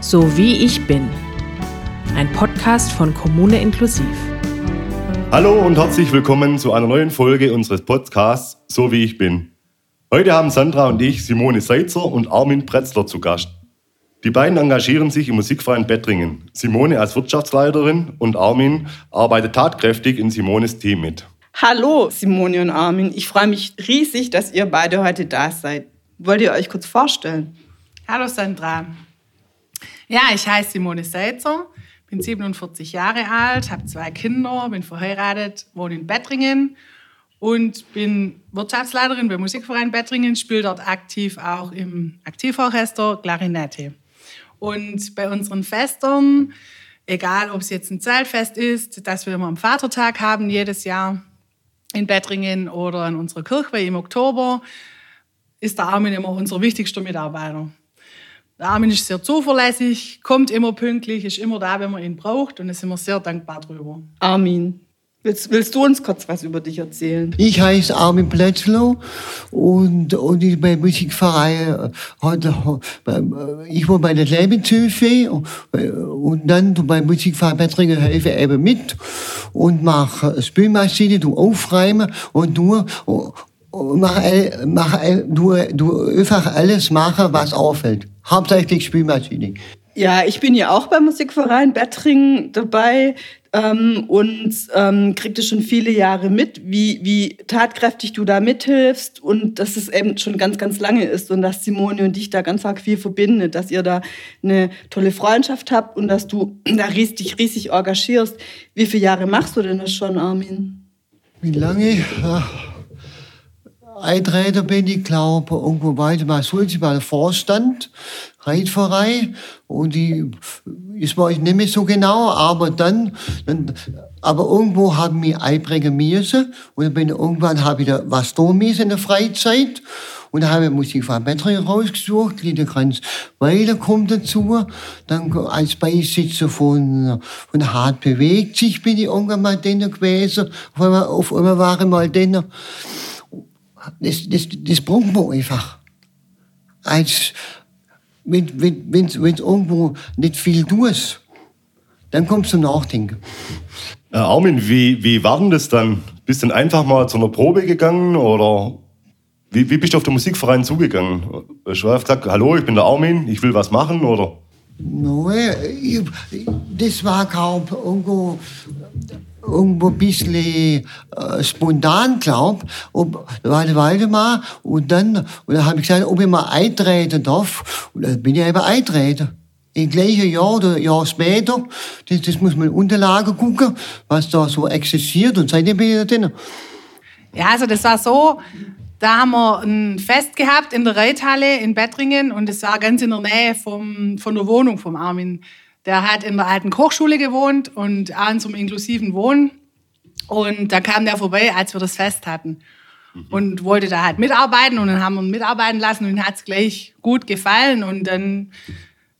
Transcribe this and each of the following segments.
So wie ich bin. Ein Podcast von Kommune Inklusiv. Hallo und herzlich willkommen zu einer neuen Folge unseres Podcasts So wie ich bin. Heute haben Sandra und ich Simone Seitzer und Armin Pretzler zu Gast. Die beiden engagieren sich im Musikverein Bettringen. Simone als Wirtschaftsleiterin und Armin arbeitet tatkräftig in Simones Team mit. Hallo Simone und Armin, ich freue mich riesig, dass ihr beide heute da seid. Wollt ihr euch kurz vorstellen? Hallo Sandra. Ja, ich heiße Simone Seitzer, bin 47 Jahre alt, habe zwei Kinder, bin verheiratet, wohne in Bettringen und bin Wirtschaftsleiterin beim Musikverein Bettringen, spiele dort aktiv auch im Aktivorchester Klarinette. Und bei unseren Festern, egal ob es jetzt ein Zeltfest ist, das wir immer am Vatertag haben jedes Jahr in Bettringen oder in unserer Kirche im Oktober, ist der Armin immer unser wichtigster Mitarbeiter. Der Armin ist sehr zuverlässig, kommt immer pünktlich, ist immer da, wenn man ihn braucht und da sind wir sehr dankbar drüber. Armin, willst, willst du uns kurz was über dich erzählen? Ich heiße Armin Plätzlow und, und ich bin Musikverein heute, ich war bei der Lebenshilfe und dann beim Musikverein Bettringen helfe eben mit und mache Spülmaschine, du aufräumen und du mach, mach, du, du einfach alles machen, was auffällt. Hauptsächlich Spülmaschine. Ja, ich bin ja auch beim Musikverein Bettringen dabei ähm, und ähm, kriegte schon viele Jahre mit, wie, wie tatkräftig du da mithilfst und dass es eben schon ganz, ganz lange ist und dass Simone und dich da ganz arg viel verbindet, dass ihr da eine tolle Freundschaft habt und dass du da riesig, riesig engagierst. Wie viele Jahre machst du denn das schon, Armin? Wie lange? Ach Eintreten bin ich, glaube irgendwo weiter mal Sulzi bei der Vorstand, Reitverein, und die ist mir nicht mehr so genau, aber dann, dann aber irgendwo haben wir einbringen müssen, und dann bin irgendwann habe ich da was müssen in der Freizeit, und dann habe ich Musik von Bettering rausgesucht, Lieder ganz weiter kommt dazu. Dann als Beisitzer von, von Hart bewegt sich bin ich irgendwann mal denen gewesen. Auf einmal, auf einmal war ich mal denen das, das, das braucht man einfach. Als, wenn, wenn, wenn, wenn irgendwo nicht viel tust, dann kommst du Nachdenken. Äh, Armin, wie, wie war denn das dann? Bist du einfach mal zu einer Probe gegangen oder wie, wie bist du auf den Musikverein zugegangen? Hast du gesagt, hallo, ich bin der Armin, ich will was machen oder? Nein, das war kaum irgendwo irgendwo ein bisschen äh, spontan glaub, ob, warte, warte mal, und dann, und dann habe ich gesagt, ob ich mal eintreten darf, und dann bin ich eben eintreten. Im gleichen Jahr oder Jahr später, das, das muss man in Unterlagen gucken, was da so existiert, und seitdem bin ich da drin. Ja, also das war so, da haben wir ein Fest gehabt in der Reithalle in Bettringen und es war ganz in der Nähe vom, von der Wohnung vom Armin. Der hat in der alten Kochschule gewohnt und abends zum inklusiven Wohnen. Und da kam der vorbei, als wir das Fest hatten. Mhm. Und wollte da halt mitarbeiten und dann haben wir ihn mitarbeiten lassen und ihm hat es gleich gut gefallen und dann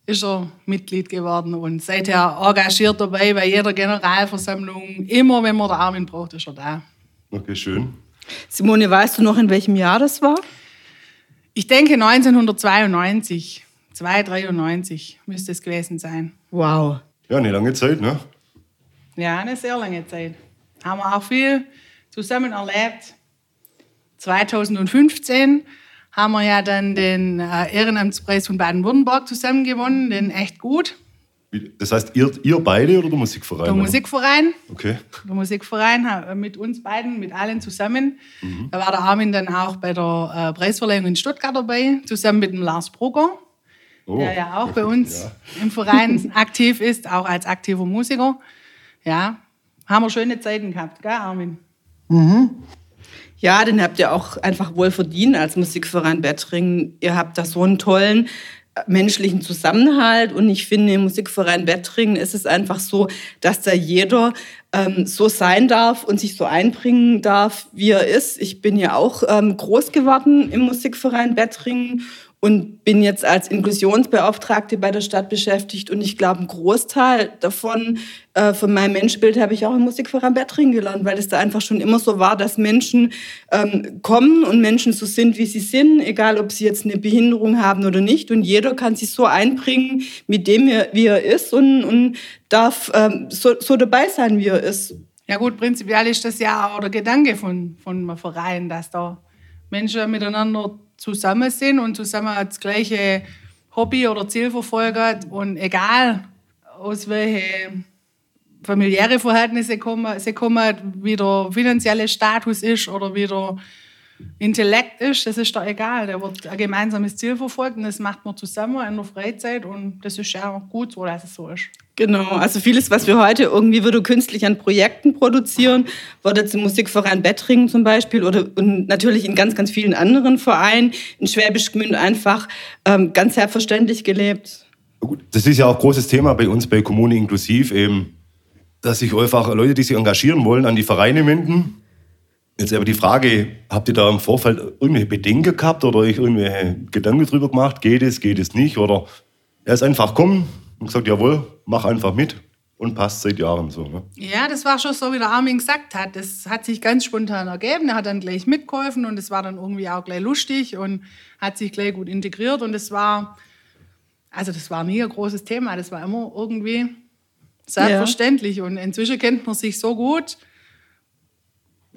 ist er Mitglied geworden und seither engagiert dabei bei jeder Generalversammlung. Immer wenn man den Armin braucht, ist er da. Okay, schön. Simone, weißt du noch, in welchem Jahr das war? Ich denke 1992. 293 müsste es gewesen sein. Wow. Ja, eine lange Zeit, ne? Ja, eine sehr lange Zeit. Haben wir auch viel zusammen erlebt. 2015 haben wir ja dann den äh, Ehrenamtspreis von Baden-Württemberg zusammen gewonnen, den echt gut. Das heißt, ihr, ihr beide oder der Musikverein? Der Musikverein. Okay. Der Musikverein mit uns beiden, mit allen zusammen. Mhm. Da war der Armin dann auch bei der äh, Preisverleihung in Stuttgart dabei, zusammen mit dem Lars Brugger oh. der ja auch bei uns ja. im Verein aktiv ist, auch als aktiver Musiker. Ja, haben wir schöne Zeiten gehabt, gell, Armin? Mhm. Ja, den habt ihr auch einfach wohl verdient als Musikverein Bettring. Ihr habt da so einen tollen äh, menschlichen Zusammenhalt und ich finde im Musikverein Bettringen ist es einfach so, dass da jeder ähm, so sein darf und sich so einbringen darf, wie er ist. Ich bin ja auch ähm, groß geworden im Musikverein Bettringen und bin jetzt als Inklusionsbeauftragte bei der Stadt beschäftigt und ich glaube, ein Großteil davon, äh, von meinem Menschenbild habe ich auch im Musikverein Bettring gelernt, weil es da einfach schon immer so war, dass Menschen ähm, kommen und Menschen so sind, wie sie sind, egal ob sie jetzt eine Behinderung haben oder nicht und jeder kann sich so einbringen mit dem, wie er ist und, und darf ähm, so, so dabei sein, wie er ist. Ja gut, prinzipiell ist das ja auch der Gedanke von, von einem Verein, dass da Menschen miteinander zusammen sind und zusammen das gleiche Hobby oder Ziel verfolgen. Und egal, aus welchen familiären Verhältnissen kommen, sie kommen, wie der finanzielle Status ist oder wie der Intellekt ist, das ist doch egal. Der wird ein gemeinsames Ziel verfolgt und das macht man zusammen in der Freizeit und das ist ja auch gut so, dass es so ist. Genau, also vieles, was wir heute irgendwie wieder künstlich an Projekten produzieren, wurde zum Musikverein Bettringen zum Beispiel oder und natürlich in ganz, ganz vielen anderen Vereinen in Schwäbisch Gmünd einfach ähm, ganz selbstverständlich gelebt. Das ist ja auch ein großes Thema bei uns bei Kommune inklusiv, eben, dass sich einfach Leute, die sich engagieren wollen, an die Vereine wenden. Jetzt aber die Frage, habt ihr da im Vorfeld irgendwelche Bedenken gehabt oder euch irgendwelche Gedanken drüber gemacht? Geht es, geht es nicht? Oder er ist einfach kommen, und gesagt, jawohl, mach einfach mit und passt seit Jahren so. Ne? Ja, das war schon so, wie der Armin gesagt hat. Das hat sich ganz spontan ergeben. Er hat dann gleich mitgeholfen und es war dann irgendwie auch gleich lustig und hat sich gleich gut integriert. Und es war, also das war nie ein großes Thema. Das war immer irgendwie selbstverständlich. Ja. Und inzwischen kennt man sich so gut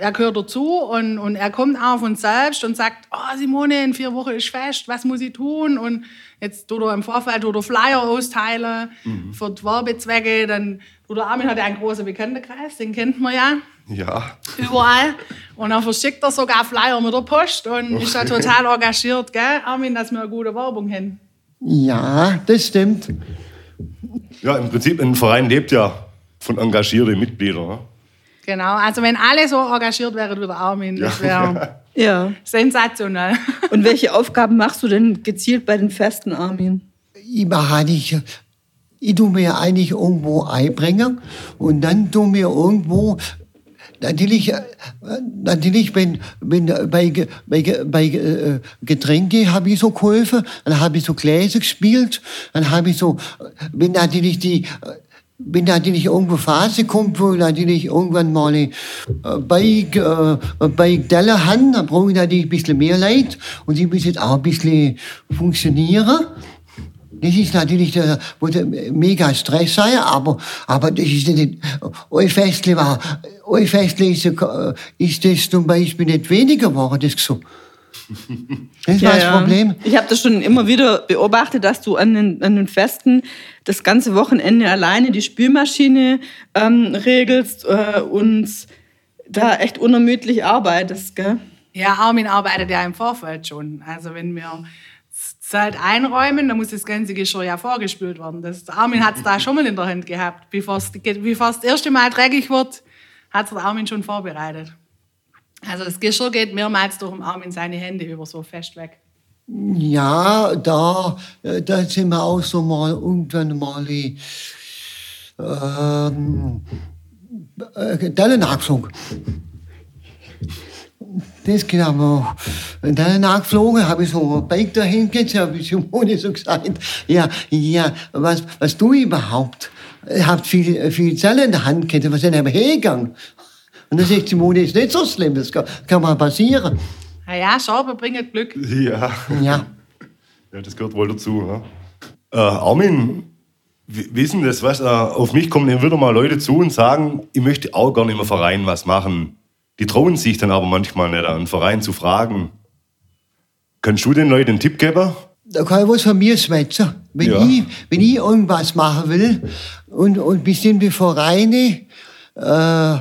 er gehört dazu und, und er kommt auch von selbst und sagt, oh Simone, in vier Wochen ist fest, was muss ich tun? Und jetzt tut er im Vorfeld tut er Flyer austeilen mhm. für die Werbezwecke. Dann tut er Armin hat ja einen großen Bekanntenkreis, den kennt man ja. Ja. Überall. Und dann verschickt er sogar Flyer mit der Post und okay. ist da total engagiert, gell, Armin, dass wir eine gute Werbung haben. Ja, das stimmt. Ja, im Prinzip, ein Verein lebt ja von engagierten Mitgliedern. Genau, also wenn alle so engagiert wären wie der Armin, das wäre ja. sensationell. Und welche Aufgaben machst du denn gezielt bei den Festen, Armin? Ich mache eigentlich, ich tue mir eigentlich irgendwo einbringen und dann tue mir irgendwo Natürlich, natürlich wenn, wenn bei, bei, bei äh, Getränke habe ich so geholfen, dann habe ich so Gläser gespielt, dann habe ich so, wenn natürlich die wenn natürlich irgendwo Phase kommt, wo natürlich irgendwann mal äh, Bike, äh, Bike Teller haben, dann brauche ich natürlich ein bisschen mehr Leid und die müssen auch ein bisschen funktionieren. Das ist natürlich der, wo der mega Stress sein, aber, aber das ist nicht, euer Festle war, euer Festle ist, äh, ist das zum Beispiel nicht weniger geworden, das so. Das war ja, das Problem. Ich habe das schon immer wieder beobachtet, dass du an den, an den Festen das ganze Wochenende alleine die Spülmaschine ähm, regelst äh, und da echt unermüdlich arbeitest. Gell? Ja, Armin arbeitet ja im Vorfeld schon. Also wenn wir Zelt einräumen, dann muss das ganze Geschirr ja vorgespült werden. Das, Armin hat es da schon mal in der Hand gehabt. Bevor es das erste Mal dreckig wird, hat es Armin schon vorbereitet. Also das Geschirr geht mehrmals durch den Arm in seine Hände über so fest weg. Ja, da, äh, da sind wir auch so mal irgendwann mal ähm, äh, Dellen nachgeflogen. Das geht aber. Und dann nachgeflogen, habe ich so ein Bike dahin gesetzt, habe ich Simone so gesagt, ja, ja, was, was du überhaupt? Ich habe viel, viel Zellen in der Hand gehabt, was ist denn hergegangen? Und dann sagt Simone, ist nicht so schlimm, das kann, kann mal passieren. Na ja, Schaube bringt Glück. Ja. Ja. Ja, das gehört wohl dazu. Ja. Äh, Armin, wissen das, was, äh, auf mich kommen immer wieder mal Leute zu und sagen, ich möchte auch gerne im Verein was machen. Die trauen sich dann aber manchmal nicht, einen Verein zu fragen. Kannst du den Leuten einen Tipp geben? Da kann ich was von mir schwätzen. Wenn, ja. ich, wenn ich irgendwas machen will und, und bestimmte Vereine äh,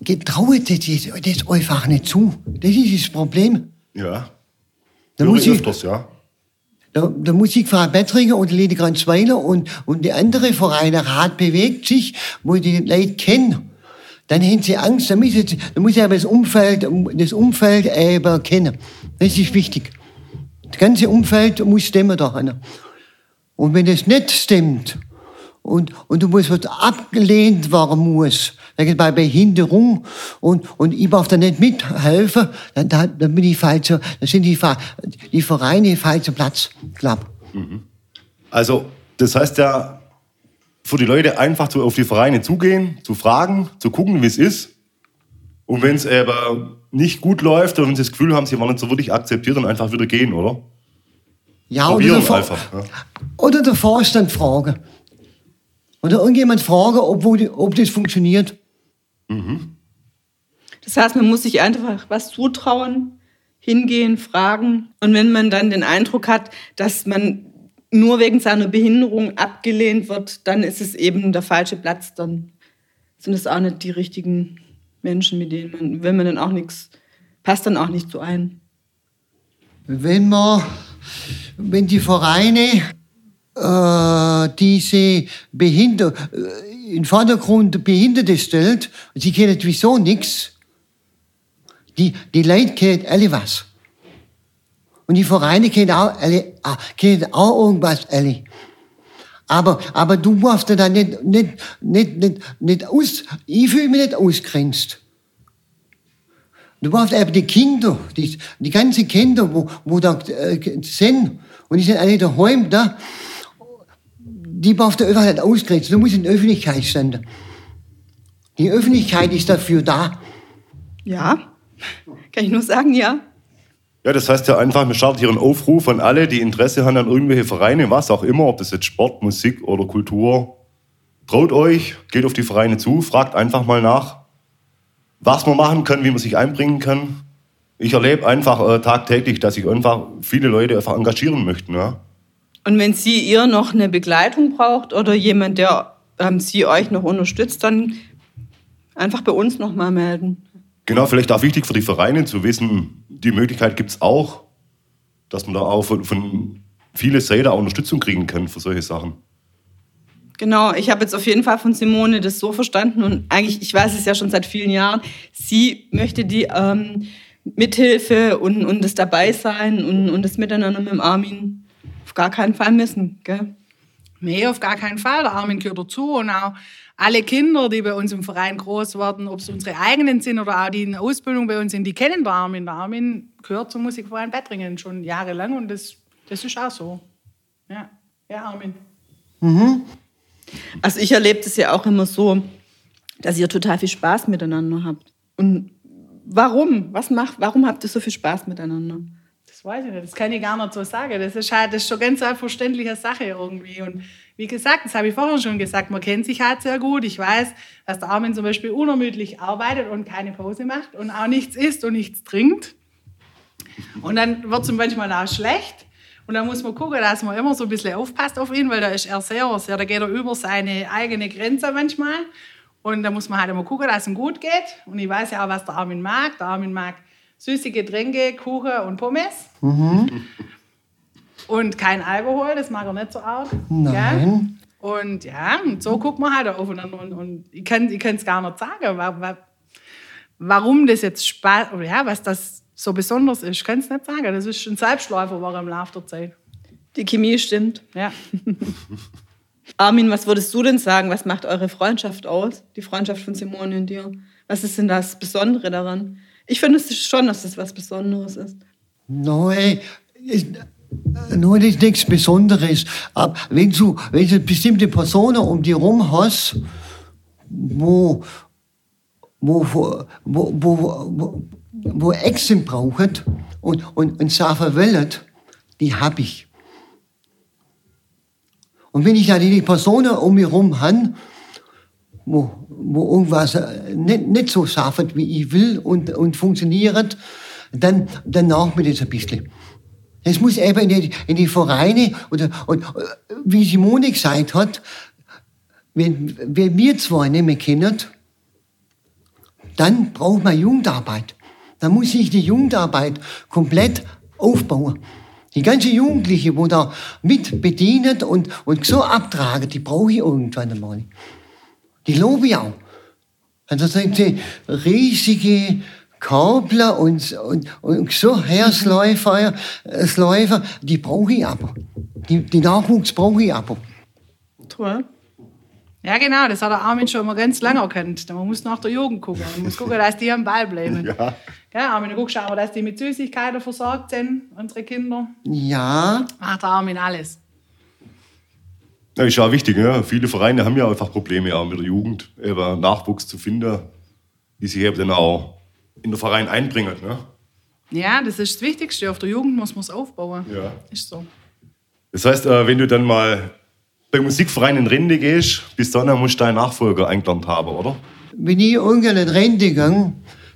getraut das, das einfach nicht zu. Das ist das Problem. Ja. Da muss ich, öfters, ja. Der, der Musikverein Bettringen und Ledigranzweiler und, und die andere Vereine, Rat bewegt sich, wo die Leute kennen. Dann haben sie Angst, da muss, da muss aber das Umfeld, das Umfeld eben kennen. Das ist wichtig. Das ganze Umfeld muss stimmen da. Und wenn das nicht stimmt, und, und du musst was abgelehnt werden muss. Bei Behinderung und, und ich darf da nicht mithelfen, dann, dann, bin ich falsch, dann sind die, die Vereine falscher Platz, glaub. Also, das heißt ja, für die Leute einfach zu, auf die Vereine zugehen, zu fragen, zu gucken, wie es ist. Und wenn es aber nicht gut läuft oder wenn sie das Gefühl haben, sie waren nicht so wirklich akzeptiert, dann einfach wieder gehen, oder? Ja, oder der, einfach, ja. oder der Vorstand fragen. Oder irgendjemand fragen, ob, ob das funktioniert. Mhm. Das heißt, man muss sich einfach was zutrauen, hingehen, fragen. Und wenn man dann den Eindruck hat, dass man nur wegen seiner Behinderung abgelehnt wird, dann ist es eben der falsche Platz. Dann sind es auch nicht die richtigen Menschen, mit denen man, wenn man dann auch nichts, passt dann auch nicht so ein. Wenn man, wenn die Vereine äh, diese Behinder, äh, in Vordergrund Behinderte stellt, sie kennen wieso nichts, die, die Leute kennen alle was. Und die Vereine kennen auch, alle, ah, kennen auch irgendwas alle. Aber, aber du musst da nicht, nicht, nicht, nicht, nicht aus, ich fühle mich nicht ausgrenzt. Du brauchst eben die Kinder, die, die ganzen Kinder, wo, wo da äh, sind, und die sind alle daheim da, die brauchst du einfach nicht ausgrenzen. Du musst in die Öffentlichkeit stehen. Die Öffentlichkeit ist dafür da. Ja, kann ich nur sagen, ja. Ja, das heißt ja einfach, wir starten hier einen Aufruf an alle, die Interesse haben an irgendwelche Vereine, was auch immer, ob das jetzt Sport, Musik oder Kultur. Traut euch, geht auf die Vereine zu, fragt einfach mal nach, was man machen kann, wie man sich einbringen kann. Ich erlebe einfach äh, tagtäglich, dass sich einfach viele Leute einfach engagieren möchten. Ja? Und wenn sie ihr noch eine Begleitung braucht oder jemand, der ähm, sie euch noch unterstützt, dann einfach bei uns nochmal melden. Genau, vielleicht auch wichtig für die Vereine zu wissen, die Möglichkeit gibt es auch, dass man da auch von, von viele auch Unterstützung kriegen kann für solche Sachen. Genau, ich habe jetzt auf jeden Fall von Simone das so verstanden und eigentlich, ich weiß es ja schon seit vielen Jahren, sie möchte die ähm, Mithilfe und, und das Dabeisein und, und das Miteinander mit dem Armin auf gar keinen Fall missen. Gell? Nee, auf gar keinen Fall. Der Armin gehört dazu und auch alle Kinder, die bei uns im Verein groß werden, ob es unsere eigenen sind oder auch die in Ausbildung bei uns sind, die kennen den Armin. Der Armin gehört zum Musikverein Bettringen schon jahrelang und das, das ist auch so. Ja, ja Armin. Mhm. Also ich erlebe das ja auch immer so, dass ihr total viel Spaß miteinander habt. Und warum? Was macht, warum habt ihr so viel Spaß miteinander? Das weiß ich nicht, das kann ich gar nicht so sagen. Das ist halt das ist schon ganz eine verständliche Sache irgendwie. Und wie gesagt, das habe ich vorhin schon gesagt, man kennt sich halt sehr gut. Ich weiß, dass der Armin zum Beispiel unermüdlich arbeitet und keine Pause macht und auch nichts isst und nichts trinkt. Und dann wird es manchmal auch schlecht. Und dann muss man gucken, dass man immer so ein bisschen aufpasst auf ihn, weil da ist er sehr, sehr, da geht er über seine eigene Grenze manchmal. Und da muss man halt immer gucken, dass es ihm gut geht. Und ich weiß ja auch, was der Armin mag. Der Armin mag süße Getränke, Kuchen und Pommes. Mhm. Und kein Alkohol, das mag er nicht so arg. Nein. Ja? Und ja, und so guckt man halt aufeinander. Und, und ich kann es gar nicht sagen, warum das jetzt Spaß, oder ja, was das so besonders ist, kann es nicht sagen. Das ist ein Selbstläufer war im Laufe der Zeit. Die Chemie stimmt. Ja. Armin, was würdest du denn sagen? Was macht eure Freundschaft aus? Die Freundschaft von Simone und dir? Was ist denn das Besondere daran? Ich finde es schon, dass das was Besonderes ist. Nein, nur das ist nichts Besonderes. Aber wenn du, wenn du bestimmte Personen um dich herum hast, wo, wo, wo, wo, wo, wo Action brauchen und, und, und Sachen wollen, die habe ich. Und wenn ich da die Personen um mich herum habe, wo, wo irgendwas äh, nicht, nicht so schafft, wie ich will und, und funktioniert, dann, dann nach mir das ein bisschen. Es muss eben in die, in die Vereine, oder, und, wie Simone gesagt hat, wenn, wenn wir zwei nicht mehr kennen, dann braucht man Jugendarbeit. Dann muss ich die Jugendarbeit komplett aufbauen. Die ganze Jugendliche, wo da mit bedient und, und so abtragen, die brauche ich irgendwann einmal. Die lobe ich auch. Also sind die riesige Kabler und, und, und so Hersläufer, Läufer, die brauche ich aber. Die, die Nachwuchs brauche ich aber. Toll. Ja, genau, das hat der Armin schon mal ganz lange erkannt. Man muss nach der Jugend gucken. Man muss gucken, dass die am Ball bleiben. Ja. Ja, Armin, du guckst aber, dass die mit Süßigkeiten versorgt sind, unsere Kinder. Ja, Macht der Armin alles. Ja, ist ja wichtig. Ne? Viele Vereine haben ja einfach Probleme auch mit der Jugend, eben Nachwuchs zu finden, die sich eben dann auch in den Verein einbringen. Ne? Ja, das ist das Wichtigste. Auf der Jugend muss man es aufbauen. Ja. Ist so. Das heißt, äh, wenn du dann mal beim Musikverein in Rente gehst, bis dann musst du deinen Nachfolger eingelernt haben, oder? wenn ich irgendwann in Rente gehe,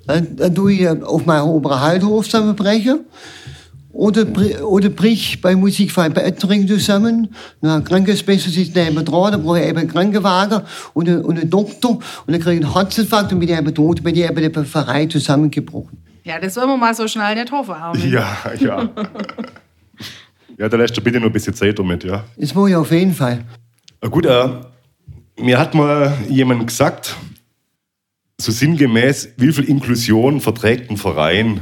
dann, dann tue ich auf meinen oberen Halthof zusammenbrechen. Oder, oder brich bei Musikverein bei Ettering zusammen. Na, ein Krankenschwester sitzt neben dran, dann brauche ich eben einen Krankenwagen und einen, und einen Doktor. Und dann kriege ich einen Herzinfarkt und bin ich eben tot, bin ich eben den Verein zusammengebrochen. Ja, das wollen wir mal so schnell nicht hoffen, Armin. Ja, ja. ja, da lässt du bitte noch ein bisschen Zeit damit, ja. Das mache ich auf jeden Fall. Gut, äh, mir hat mal jemand gesagt, so sinngemäß, wie viel Inklusion verträgt ein Verein?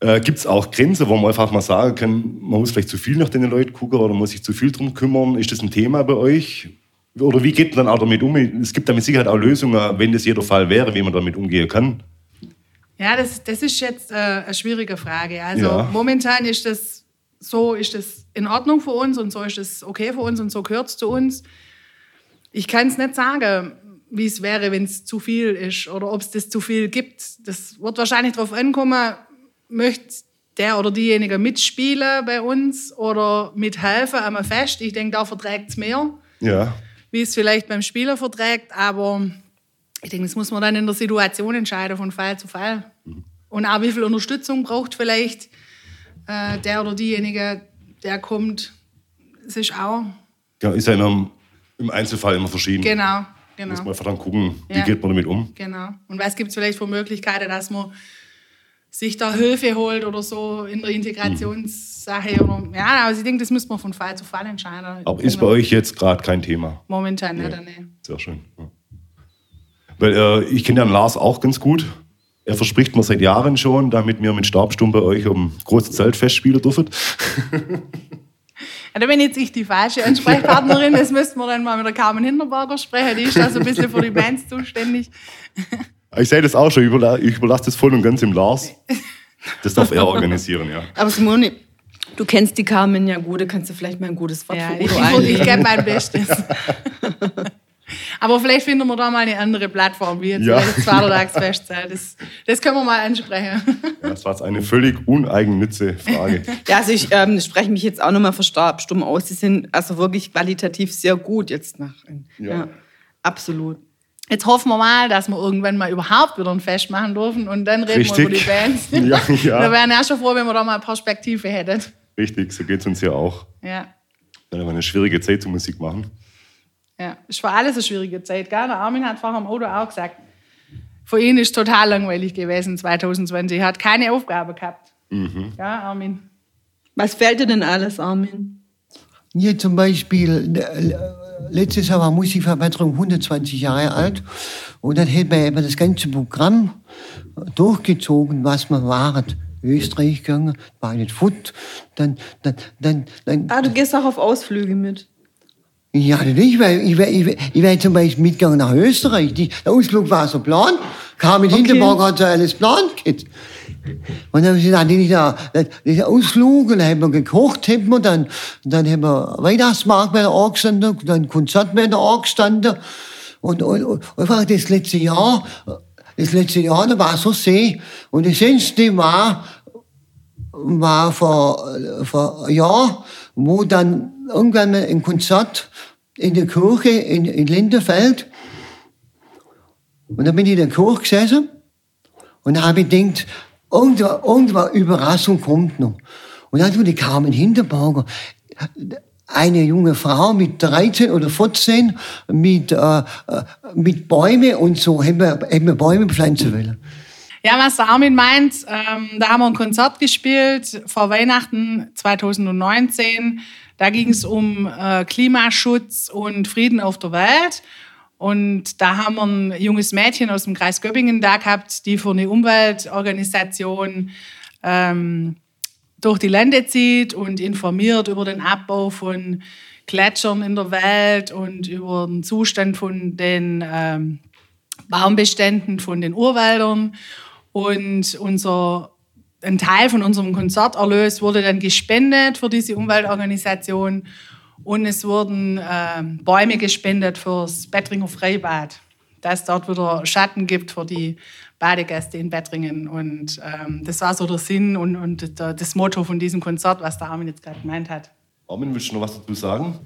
Äh, Gibt es auch Grenzen, wo man einfach mal sagen kann, man muss vielleicht zu viel nach den Leuten gucken oder muss sich zu viel drum kümmern? Ist das ein Thema bei euch? Oder wie geht man dann auch damit um? Es gibt da mit Sicherheit auch Lösungen, wenn das jeder Fall wäre, wie man damit umgehen kann. Ja, das, das ist jetzt äh, eine schwierige Frage. Also Ja. momentan ist das so, ist das in Ordnung für uns und so ist das okay für uns und so gehört es zu uns. Ich kann es nicht sagen, wie es wäre, wenn es zu viel ist oder ob es das zu viel gibt. Das wird wahrscheinlich darauf ankommen, möchte der oder diejenige mitspielen bei uns oder mithelfen am Fest. Ich denke, da verträgt es mehr Ja. wie es vielleicht beim Spieler verträgt, aber ich denke, das muss man dann in der Situation entscheiden, von Fall zu Fall. Und auch wie viel Unterstützung braucht vielleicht äh, der oder diejenige, der kommt. Es ist auch, ja ist ja in einem, im Einzelfall immer verschieden. genau, Muss man genau, einfach dann gucken, wie Ja. geht man damit um. genau. Und was gibt es vielleicht für Möglichkeiten, dass man sich da Hilfe holt oder so in der Integrationssache? Oder, ja, also ich denke, das müsste man von Fall zu Fall entscheiden. Aber ist bei euch jetzt gerade kein Thema. Momentan nicht, Ja. nee. Sehr schön. Ja. Weil äh, ich kenne den Lars auch ganz gut. Er verspricht mir seit Jahren schon, damit wir mit Stabsturm bei euch um großes Zeltfest spielen dürfen. Ja, da bin jetzt ich die falsche Ansprechpartnerin. Das müssten wir dann mal mit der Carmen Hinterberger sprechen. Die ist da so ein bisschen für die Bands zuständig. Ich sehe das auch schon, ich überla- ich überlasse das voll und ganz dem Lars. Das darf er organisieren, ja. Aber Simone, du kennst die Carmen ja gut, da kannst du vielleicht mal ein gutes Wort Ja, für ich, Udo ich, ich gebe mein Bestes. Aber vielleicht finden wir da mal eine andere Plattform, wie jetzt Ja. das Vatertagsfest. Das, das können wir mal ansprechen. Ja, Das war jetzt eine völlig uneigennütze Frage. Ja, also ich ähm, spreche mich jetzt auch nochmal stumm aus. Die sind also wirklich qualitativ sehr gut jetzt nach. Ja, Ja. absolut. Jetzt hoffen wir mal, dass wir irgendwann mal überhaupt wieder ein Fest machen dürfen und dann reden wir über die Richtig. Bands. Ja, ja. Wir wären ja schon froh, wenn wir da mal Perspektive hätten. Richtig, so geht es uns ja auch. Ja. Dann haben wir eine schwierige Zeit zum Musik machen. Ja, ist für alles eine schwierige Zeit. Gell? Der Armin hat vorher im Auto auch gesagt, für ihn ist total langweilig gewesen 2020. Er hat keine Aufgabe gehabt. Ja, Armin. Was fällt dir denn alles, Armin? Hier zum Beispiel, äh, letztes Jahr war Musikverbesserung 120 Jahre alt und dann hätten wir eben das ganze Programm durchgezogen, was wir waren. Österreich gegangen, war nicht Foot, dann, dann, dann, dann, Ah, du gehst auch auf Ausflüge mit. ja, ich wäre ich wär, ich wär, ich wär zum Beispiel mitgegangen nach Österreich. Die, der Ausflug war so plan, kam mit Okay. Hinterberg hat so alles plan. Und dann sind die da, Ausflug, und dann haben wir gekocht, haben wir dann, dann haben wir Weihnachtsmarkt bei der angestanden, dann Konzert bei der angestanden. Und, und, und einfach das letzte Jahr, das letzte Jahr, da war so See. Und das letzte war, war vor, vor einem Jahr, wo dann irgendwann mal ein Konzert in der Kirche in, in Lindenfeld. Und dann bin ich in der Kirche gesessen und dann habe ich gedacht, irgendwann, irgendwann Überraschung kommt noch. Und dann die Carmen Hinterberger, eine junge Frau mit 13 oder 14, mit, äh, äh, mit Bäumen und so, haben wir, haben wir Bäume pflanzen wollen. Ja, was der Armin meint, ähm, da haben wir ein Konzert gespielt vor Weihnachten 2019. Da ging es um äh, Klimaschutz und Frieden auf der Welt. Und da haben wir ein junges Mädchen aus dem Kreis Göppingen da gehabt, die für eine Umweltorganisation ähm, durch die Lande zieht und informiert über den Abbau von Gletschern in der Welt und über den Zustand von den ähm, Baumbeständen von den Urwäldern. Und unser, ein Teil von unserem Konzerterlös wurde dann gespendet für diese Umweltorganisation. Und es wurden äh, Bäume gespendet fürs Bettringer Freibad, dass es dort wieder Schatten gibt für die Badegäste in Bettringen. Und ähm, das war so der Sinn und, und das Motto von diesem Konzert, was der Armin jetzt gerade gemeint hat. Armin, willst du noch was dazu sagen?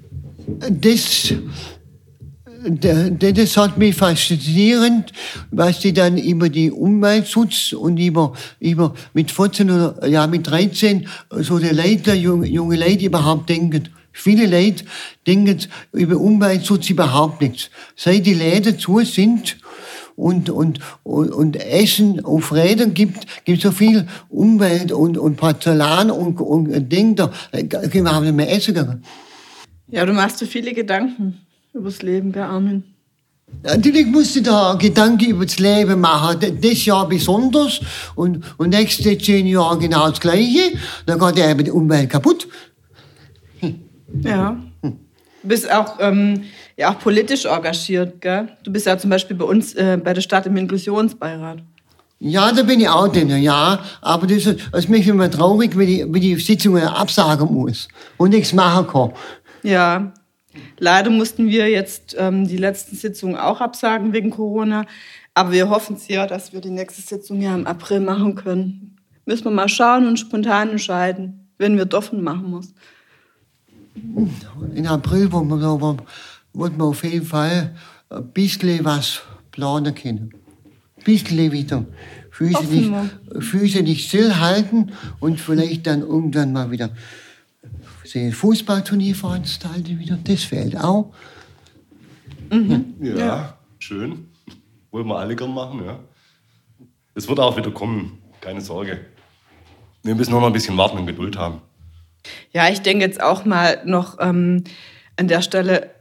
Das, das hat mich faszinierend, was die dann über die Umweltschutz und über, über mit 14 oder ja, mit 13 so die Leute, junge, junge Leute überhaupt denken. Viele Leute denken über Umweltschutz überhaupt nichts. Seit die Läden zu sind, und, und, und, und Essen auf Rädern gibt, gibt so viel Umwelt und, und Porzellan und, und Ding, da können wir nicht mehr essen können. Ja, du machst dir viele Gedanken übers Leben, gell, Armin? Natürlich musst du da Gedanken über das Leben machen. Das Jahr besonders und, und nächste zehn Jahre genau das Gleiche. Dann geht eben die Umwelt kaputt. Ja. Du bist auch, ähm, ja, auch politisch engagiert, gell? Du bist ja zum Beispiel bei uns äh, bei der Stadt im Inklusionsbeirat. Ja, da bin ich auch drin, ja. Aber das, das macht mich immer traurig, wenn ich, wenn ich Sitzungen absagen muss und nichts machen kann. Ja, leider mussten wir jetzt ähm, die letzten Sitzungen auch absagen wegen Corona. Aber wir hoffen sehr, dass wir die nächste Sitzung ja im April machen können. Müssen wir mal schauen und spontan entscheiden, wenn wir Doffen machen muss. In April wollen wir, wollen wir auf jeden Fall ein bisschen was planen können. Ein bisschen wieder. Füße nicht, Füße nicht stillhalten und vielleicht dann irgendwann mal wieder ein Fußballturnier veranstalten wieder. Das fehlt auch. Mhm. Ja, ja, schön. Wollen wir alle gern machen, ja. Es wird auch wieder kommen, keine Sorge. Wir müssen nur noch ein bisschen warten und Geduld haben. Ja, ich denke jetzt auch mal noch ähm, an der Stelle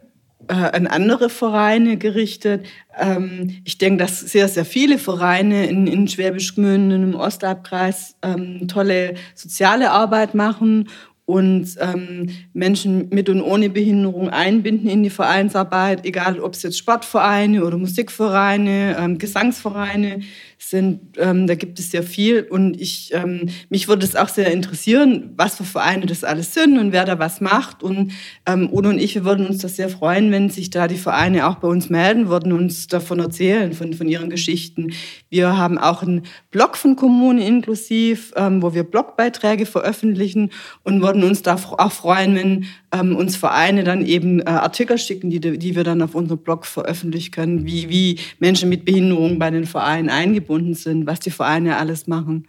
äh, an andere Vereine gerichtet. Ähm, ich denke, dass sehr, sehr viele Vereine in, in Schwäbisch Gmünden, im Ostalbkreis ähm, tolle soziale Arbeit machen und ähm, Menschen mit und ohne Behinderung einbinden in die Vereinsarbeit, egal ob es jetzt Sportvereine oder Musikvereine, ähm, Gesangsvereine sind. Ähm, da gibt es sehr viel und ich, ähm, mich würde es auch sehr interessieren, was für Vereine das alles sind und wer da was macht. Und ähm, Udo und ich, wir würden uns das sehr freuen, wenn sich da die Vereine auch bei uns melden würden, uns davon erzählen, von, von ihren Geschichten. Wir haben auch einen Blog von Kommune inklusiv, ähm, wo wir Blogbeiträge veröffentlichen und würden uns da auch freuen, wenn ähm, uns Vereine dann eben äh, Artikel schicken, die, die wir dann auf unserem Blog veröffentlichen können, wie, wie Menschen mit Behinderung bei den Vereinen eingebunden sind, was die Vereine alles machen.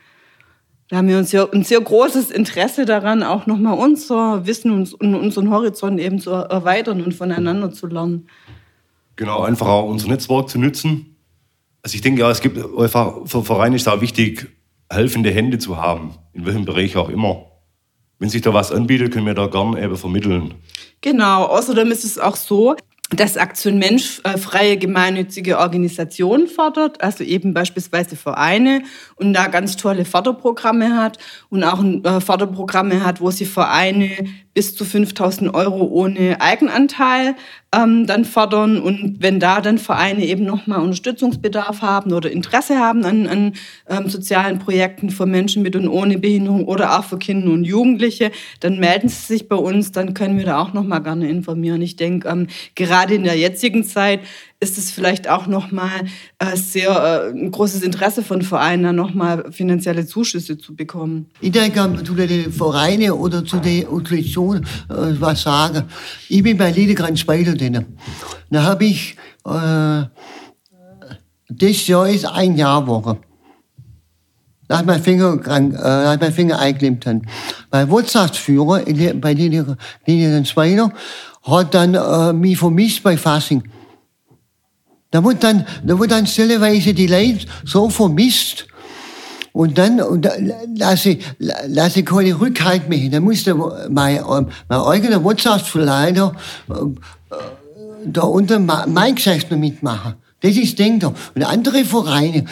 Da haben wir uns ja ein sehr großes Interesse daran, auch nochmal unser Wissen und unseren Horizont eben zu erweitern und voneinander zu lernen. Genau, einfach auch unser Netzwerk zu nutzen. Also ich denke ja, es gibt einfach für Vereine ist auch wichtig, helfende Hände zu haben, in welchem Bereich auch immer wenn sich da was anbietet, können wir da gerne eben vermitteln. Genau, außerdem ist es auch so, dass Aktion Mensch äh, freie gemeinnützige Organisationen fördert, also eben beispielsweise Vereine und da ganz tolle Förderprogramme hat und auch äh, Förderprogramme hat, wo sie Vereine bis zu 5000 Euro ohne Eigenanteil ähm, dann fördern. Und wenn da dann Vereine eben nochmal Unterstützungsbedarf haben oder Interesse haben an, an ähm, sozialen Projekten für Menschen mit und ohne Behinderung oder auch für Kinder und Jugendliche, dann melden sie sich bei uns, dann können wir da auch nochmal gerne informieren. Ich denke, ähm, gerade in der jetzigen Zeit ist es vielleicht auch nochmal äh, sehr äh, ein großes Interesse von Vereinen, nochmal finanzielle Zuschüsse zu bekommen. Ich denke, zu den Vereinen oder zu den Institutionen äh, was sagen. Ich bin bei Liedekranz Speidel drin. Da habe ich, äh, das Jahr ist ein Jahr Woche. Da mein Finger krank, äh, mein Finger eingeklemmt. Mein Wirtschaftsführer bei Liedekranz Speidel hat dann äh, mich vermisst bei Fassing. Da wird dann, da wird dann stelleweise die Leute so vermisst. Und dann, und dann lasse, lasse keine Rückhalt mehr. Da muss der, mein, mein eigener Wirtschaftsleiter äh, da unter mein Geschäft noch mitmachen. Das ist Denker. Und andere Vereine,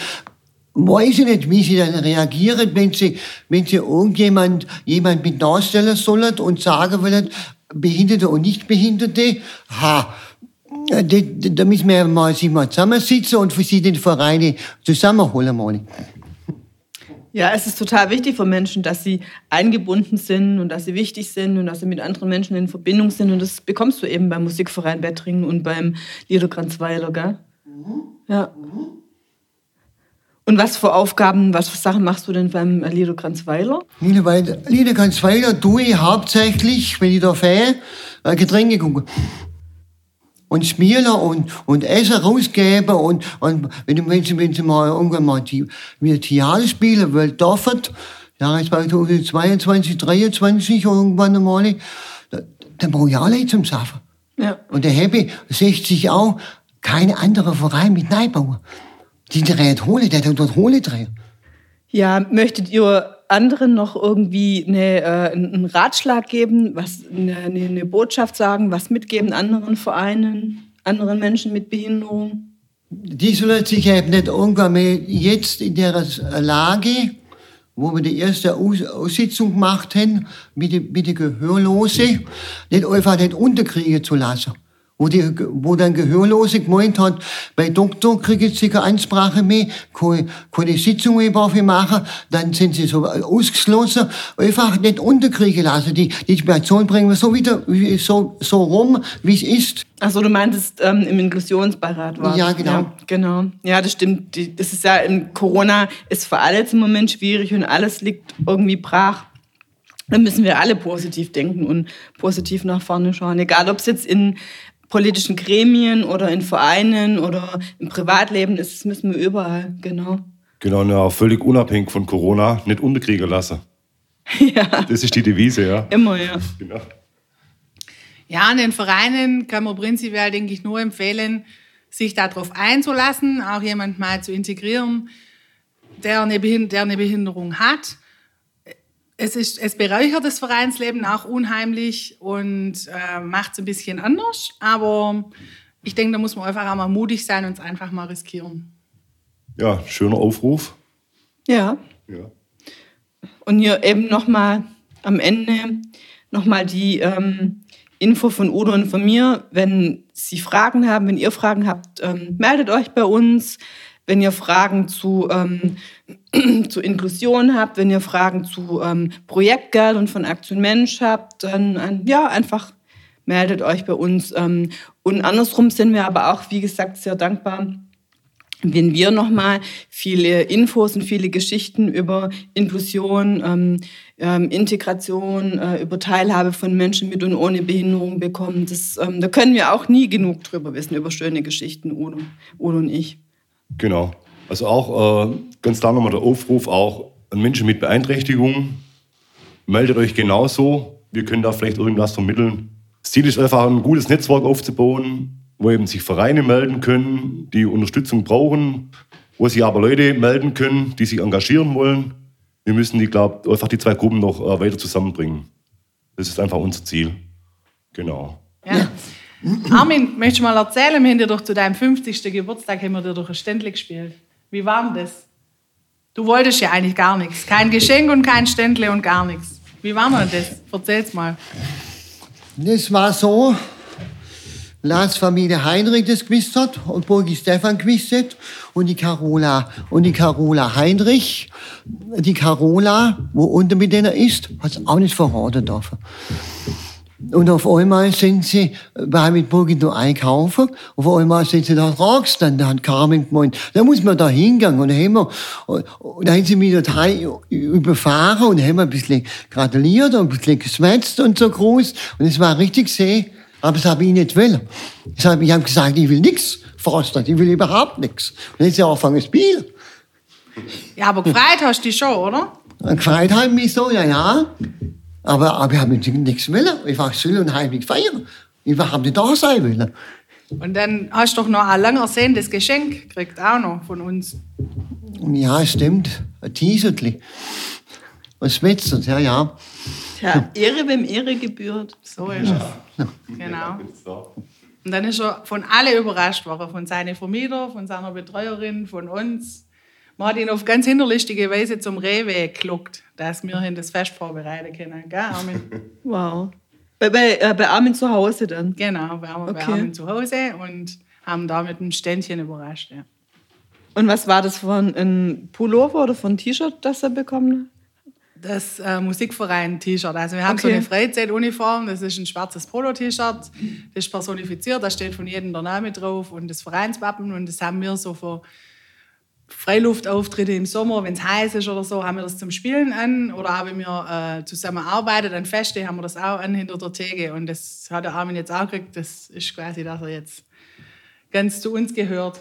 weiß ich nicht, wie sie dann reagieren, wenn sie, wenn sie irgendjemand, jemand mit nachstellen sollen und sagen wollen, Behinderte und Nichtbehinderte, ha, da, da müssen wir mal, sich mal zusammensitzen und für sie den Vereine zusammenholen, mal. Ja, es ist total wichtig für Menschen, dass sie eingebunden sind und dass sie wichtig sind und dass sie mit anderen Menschen in Verbindung sind. Und das bekommst du eben beim Musikverein Bettringen und beim Liederkranzweiler, gell? Ja. Und was für Aufgaben, was für Sachen machst du denn beim Liederkranzweiler? Liederkranzweiler tue ich hauptsächlich, wenn ich da fahre, äh, Getränke gucken und Schmierler und, und Essen rausgeben und, und wenn, wenn, sie, wenn sie mal irgendwann mal die, wir Theater spielen, weil dürfen, ja, 2022, 2023 irgendwann einmal, da, dann brauche ich Leute zum Schaffen. Ja. Und der Happy sagt sich auch, keine andere Verein mit Neubauern. Die dreht Hohle, der dort Hohle dreht. Ja, möchtet ihr anderen noch irgendwie eine, äh, einen Ratschlag geben, was eine, eine Botschaft sagen, was mitgeben anderen Vereinen, anderen Menschen mit Behinderung? Die sollen sich eben nicht irgendwann mehr jetzt in der Lage, wo wir die erste Aus Aussitzung gemacht haben, mit den mit die Gehörlose, nicht einfach nicht unterkriegen zu lassen wo, die, wo dann Gehörlose gemeint hat, bei Doktor kriegen sie keine Ansprache mehr, keine, keine Sitzung mehr machen, dann sind sie so ausgeschlossen, einfach nicht unterkriegen lassen. Die, die Situation bringen wir so wieder, so, so rum, wie es ist. Achso, du meintest ähm, im Inklusionsbeirat war. Ja, genau. Ja, genau. Ja, das stimmt. Das ist ja in Corona ist für alle jetzt im Moment schwierig und alles liegt irgendwie brach. Da müssen wir alle positiv denken und positiv nach vorne schauen. Egal, ob es jetzt in politischen Gremien oder in Vereinen oder im Privatleben ist, das müssen wir überall, genau. Genau, ja, völlig unabhängig von Corona, nicht unterkriegen lassen. ja. Das ist die Devise, ja. Immer, ja. Genau. Ja, an den Vereinen kann man prinzipiell, denke ich, nur empfehlen, sich darauf einzulassen, auch jemand mal zu integrieren, der eine, Behinderung hat es, ist, es bereichert das Vereinsleben auch unheimlich und äh, macht es ein bisschen anders. Aber ich denke, da muss man einfach auch mal mutig sein und es einfach mal riskieren. Ja, schöner Aufruf. Ja. ja. Und hier eben nochmal am Ende nochmal die ähm, Info von Udo und von mir. Wenn Sie Fragen haben, wenn ihr Fragen habt, ähm, meldet euch bei uns. Wenn ihr Fragen zu, ähm, zu Inklusion habt, wenn ihr Fragen zu ähm, Projektgeld und von Aktion Mensch habt, dann ähm, ja, einfach meldet euch bei uns. Ähm, und andersrum sind wir aber auch, wie gesagt, sehr dankbar, wenn wir nochmal viele Infos und viele Geschichten über Inklusion, ähm, ähm, Integration, äh, über Teilhabe von Menschen mit und ohne Behinderung bekommen. Das, ähm, da können wir auch nie genug drüber wissen, über schöne Geschichten, Udo, Udo und ich. Genau. Also auch äh, ganz klar nochmal der Aufruf auch an Menschen mit Beeinträchtigungen. Meldet euch genauso. Wir können da vielleicht irgendwas vermitteln. Das Ziel ist einfach, ein gutes Netzwerk aufzubauen, wo eben sich Vereine melden können, die Unterstützung brauchen, wo sich aber Leute melden können, die sich engagieren wollen. Wir müssen die, glaub, einfach die zwei Gruppen noch äh, weiter zusammenbringen. Das ist einfach unser Ziel. Genau. Armin, möchtest du mal erzählen, wir haben dir doch zu deinem 50. Geburtstag haben wir dir doch ein Ständle gespielt. Wie war denn das? Du wolltest ja eigentlich gar nichts. Kein Geschenk und kein Ständle und gar nichts. Wie war denn das? Erzähl's mal. Das war so, Lars Familie Heinrich das gewusst hat und Burgi Stefan gewusst hat und die Carola und die Carola Heinrich, die Carola, wo unter mit denen ist, hat es auch nicht verraten dürfen. Und auf einmal sind sie bei mit Burgito einkaufen. Auf einmal sind sie da gestanden. Da hat Carmen gemeint, da muss man da hingehen. Und dann haben wir, und dann haben sie mich dort überfahren und haben ein bisschen gratuliert und ein bisschen geschwätzt und so groß. Und es war richtig sehr. Aber das habe ich nicht will. Ich habe hab gesagt, ich will nichts, Forster. Ich will überhaupt nichts. Und jetzt haben sie angefangen zu spielen. Ja, aber gefreut hast du dich schon, oder? Gefreut habe ich mich so, ja, ja. Aber, aber ich habe nichts wollen. Ich war still und heimlich feiern. Ich habe nicht da sein wollen. Und dann hast du doch noch ein lang ersehntes Geschenk gekriegt, auch noch von uns. Ja, stimmt. Ein Teasertli. Ein Schmetzert, ja, ja. Tja, Ehre, wem Ehre gebührt. So ist ja. es. Genau. Und dann ist er von alle überrascht worden. Von seinen Vermieter, von seiner Betreuerin, von uns. Man hat ihn auf ganz hinterlistige Weise zum Rehweg gelockt, dass wir hin das Fest vorbereiten können. Gell, Armin? Wow. Bei, bei, äh, bei Armin zu Hause dann. Genau, wir waren bei Okay. Armin zu Hause und haben da mit einem Ständchen überrascht. Ja. Und was war das von ein Pullover oder von ein T-Shirt, das er bekommen Das äh, Musikverein-T-Shirt. Also wir haben so Okay. eine Freizeituniform, das ist ein schwarzes Polo-T-Shirt, das ist personifiziert, da steht von jedem der Name drauf und das Vereinswappen und das haben wir so für Freiluftauftritte im Sommer, wenn es heiß ist oder so, haben wir das zum Spielen an oder auch wenn wir äh, zusammen arbeiten an Feste, haben wir das auch an hinter der Theke und das hat der Armin jetzt auch gekriegt, das ist quasi, dass er jetzt ganz zu uns gehört.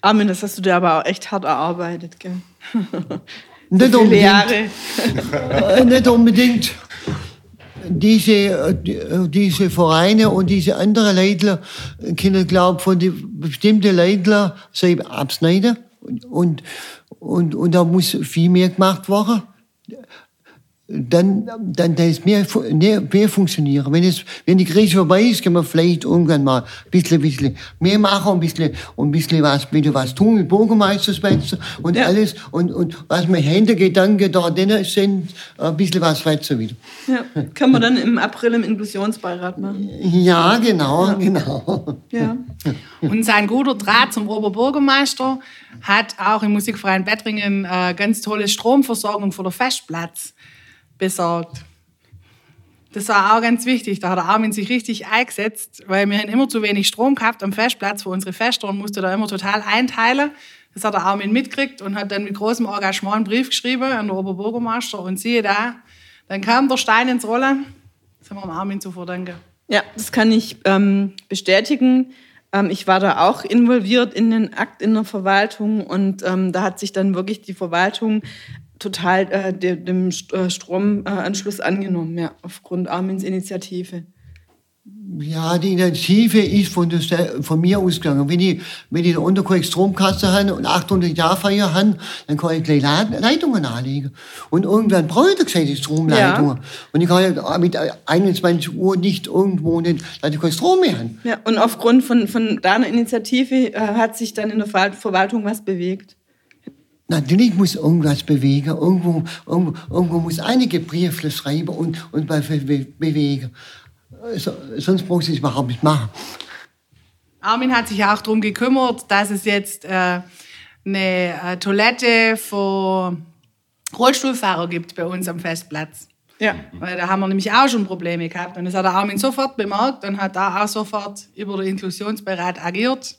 Armin, das hast du dir aber auch echt hart erarbeitet, gell? Nicht unbedingt. Jahre. Äh, nicht unbedingt. Diese, äh, äh, diese Vereine und diese anderen Leitler können, glaube von den bestimmten Leitler sich abschneiden. Und, und, und, da muss viel mehr gemacht werden. Dann, dann, dann ist mehr, mehr, mehr funktionieren. Wenn, es, wenn die Krise vorbei ist, können wir vielleicht irgendwann mal ein bisschen, bisschen mehr machen, ein bisschen, und ein bisschen was, wieder was tun mit Bürgermeisterswetzer und Ja. alles. Und, und was mir Hintergedanken da drin sind, ein bisschen was weiter wieder. Ja. Können wir dann im April im Inklusionsbeirat machen. Ja, genau, genau. Ja. Und sein guter Draht zum Oberbürgermeister hat auch im Musikverein Bettringen äh, ganz tolle Stromversorgung für den Festplatz besorgt. Das war auch ganz wichtig. Da hat der Armin sich richtig eingesetzt, weil wir haben immer zu wenig Strom gehabt am Festplatz für unsere und musste da immer total einteilen. Das hat der Armin mitgekriegt und hat dann mit großem Engagement einen Brief geschrieben an den Oberbürgermeister. Und siehe da, dann kam der Stein ins Rollen. Das haben wir Armin zu verdanken. Ja, das kann ich ähm, bestätigen. Ähm, ich war da auch involviert in den Akt in der Verwaltung und ähm, da hat sich dann wirklich die Verwaltung total äh, de, dem St- äh, Stromanschluss angenommen, ja, aufgrund Armins Initiative. Ja, die Initiative ist von, der, von mir ausgegangen. Wenn ich, wenn ich eine Unterkreuz Stromkasse habe und 800 Jahre Feier habe, dann kann ich gleich Leitungen anlegen. Und irgendwann brauche ich gesagt, die Stromleitungen. Und ich kann ja mit 21 Uhr nicht irgendwo, nicht, dass ich keinen Strom mehr habe. Ja, und aufgrund von, von deiner Initiative äh, hat sich dann in der Ver Verwaltung was bewegt. Natürlich muss irgendwas bewegen. Irgendwo, irgendwo, irgendwo muss einige Briefe schreiben und, und was be be bewegen. So, sonst brauche ich es überhaupt nicht machen. Armin hat sich auch darum gekümmert, dass es jetzt äh, eine äh, Toilette für Rollstuhlfahrer gibt bei uns am Festplatz. Ja. Weil da haben wir nämlich auch schon Probleme gehabt. Und das hat der Armin sofort bemerkt und hat da auch sofort über den Inklusionsbeirat agiert.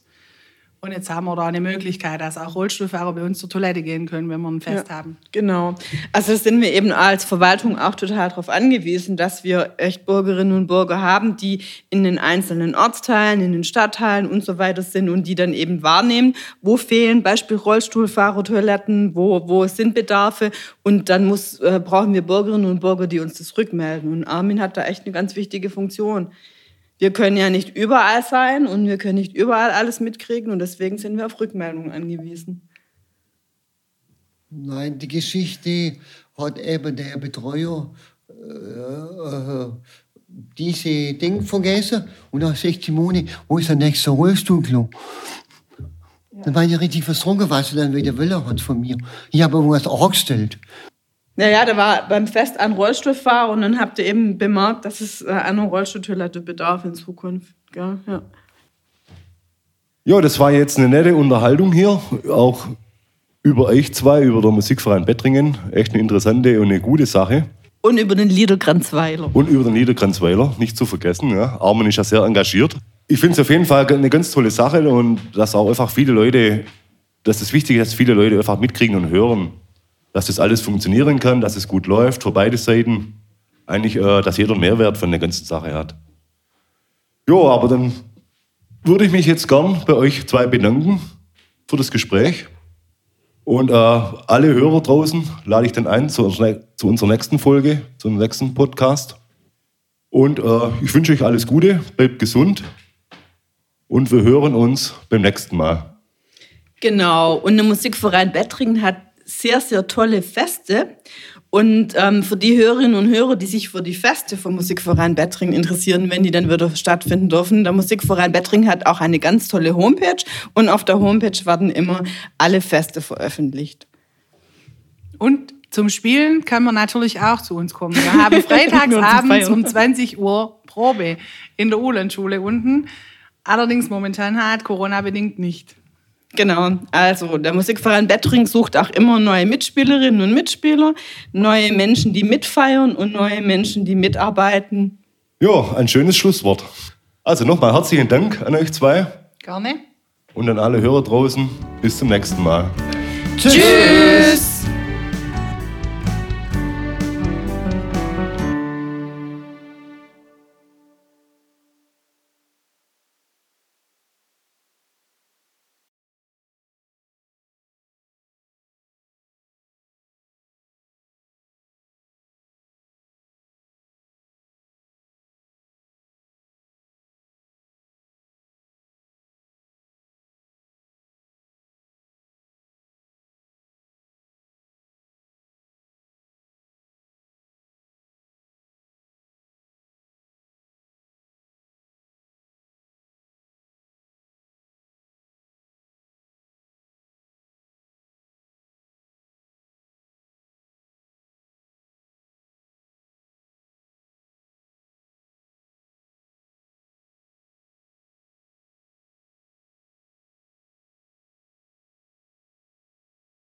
Und jetzt haben wir da eine Möglichkeit, dass auch Rollstuhlfahrer bei uns zur Toilette gehen können, wenn wir ein Fest Ja, haben. Genau. Also sind wir eben als Verwaltung auch total darauf angewiesen, dass wir echt Bürgerinnen und Bürger haben, die in den einzelnen Ortsteilen, in den Stadtteilen und so weiter sind und die dann eben wahrnehmen, wo fehlen Beispiel Rollstuhlfahrertoiletten, wo, wo sind Bedarfe und dann muss, äh, brauchen wir Bürgerinnen und Bürger, die uns das rückmelden. Und Armin hat da echt eine ganz wichtige Funktion. Wir können ja nicht überall sein und wir können nicht überall alles mitkriegen und deswegen sind wir auf Rückmeldungen angewiesen. Nein, die Geschichte hat eben der Betreuer äh, äh, diese Dinge vergessen und nach 16 Monaten, wo ist der nächste Rollstuhlklo? Dann war ich richtig versunken, was er dann wieder will hat von mir. Ich habe irgendwas angestellt. Naja, da war beim Fest ein Rollstuhlfahrer und dann habt ihr eben bemerkt, dass es äh, einer Rollstuhltoilette bedarf in Zukunft. Gell? Ja. Ja, das war jetzt eine nette Unterhaltung hier, auch über euch zwei, über den Musikverein Bettringen. Echt eine interessante und eine gute Sache. Und über den Liederkranzweiler. Und über den Niederkranzweiler, nicht zu vergessen. Ja. Armin ist ja sehr engagiert. Ich finde es auf jeden Fall eine ganz tolle Sache und dass auch einfach viele Leute, dass es wichtig ist, dass viele Leute einfach mitkriegen und hören, dass das alles funktionieren kann, dass es gut läuft für beide Seiten. Eigentlich, äh, dass jeder Mehrwert von der ganzen Sache hat. Ja, aber dann würde ich mich jetzt gern bei euch zwei bedanken für das Gespräch. Und äh, alle Hörer draußen lade ich dann ein zu, zu unserer nächsten Folge, zu unserem nächsten Podcast. Und äh, ich wünsche euch alles Gute, bleibt gesund und wir hören uns beim nächsten Mal. Genau. Und der Musikverein Bettringen hat sehr, sehr tolle Feste. Und ähm, für die Hörerinnen und Hörer, die sich für die Feste vom Musikverein Bettringen interessieren, wenn die dann wieder stattfinden dürfen, der Musikverein Bettringen hat auch eine ganz tolle Homepage. Und auf der Homepage werden immer alle Feste veröffentlicht. Und zum Spielen kann man natürlich auch zu uns kommen. Wir haben freitagsabends um 20 Uhr Probe in der Uhlandschule unten. Allerdings momentan halt Corona-bedingt nicht. Genau, also der Musikverein Bettring sucht auch immer neue Mitspielerinnen und Mitspieler, neue Menschen, die mitfeiern und neue Menschen, die mitarbeiten. Ja, ein schönes Schlusswort. Also nochmal herzlichen Dank an euch zwei Gerne. und an alle Hörer draußen. Bis zum nächsten Mal. Tschüss. Tschüss!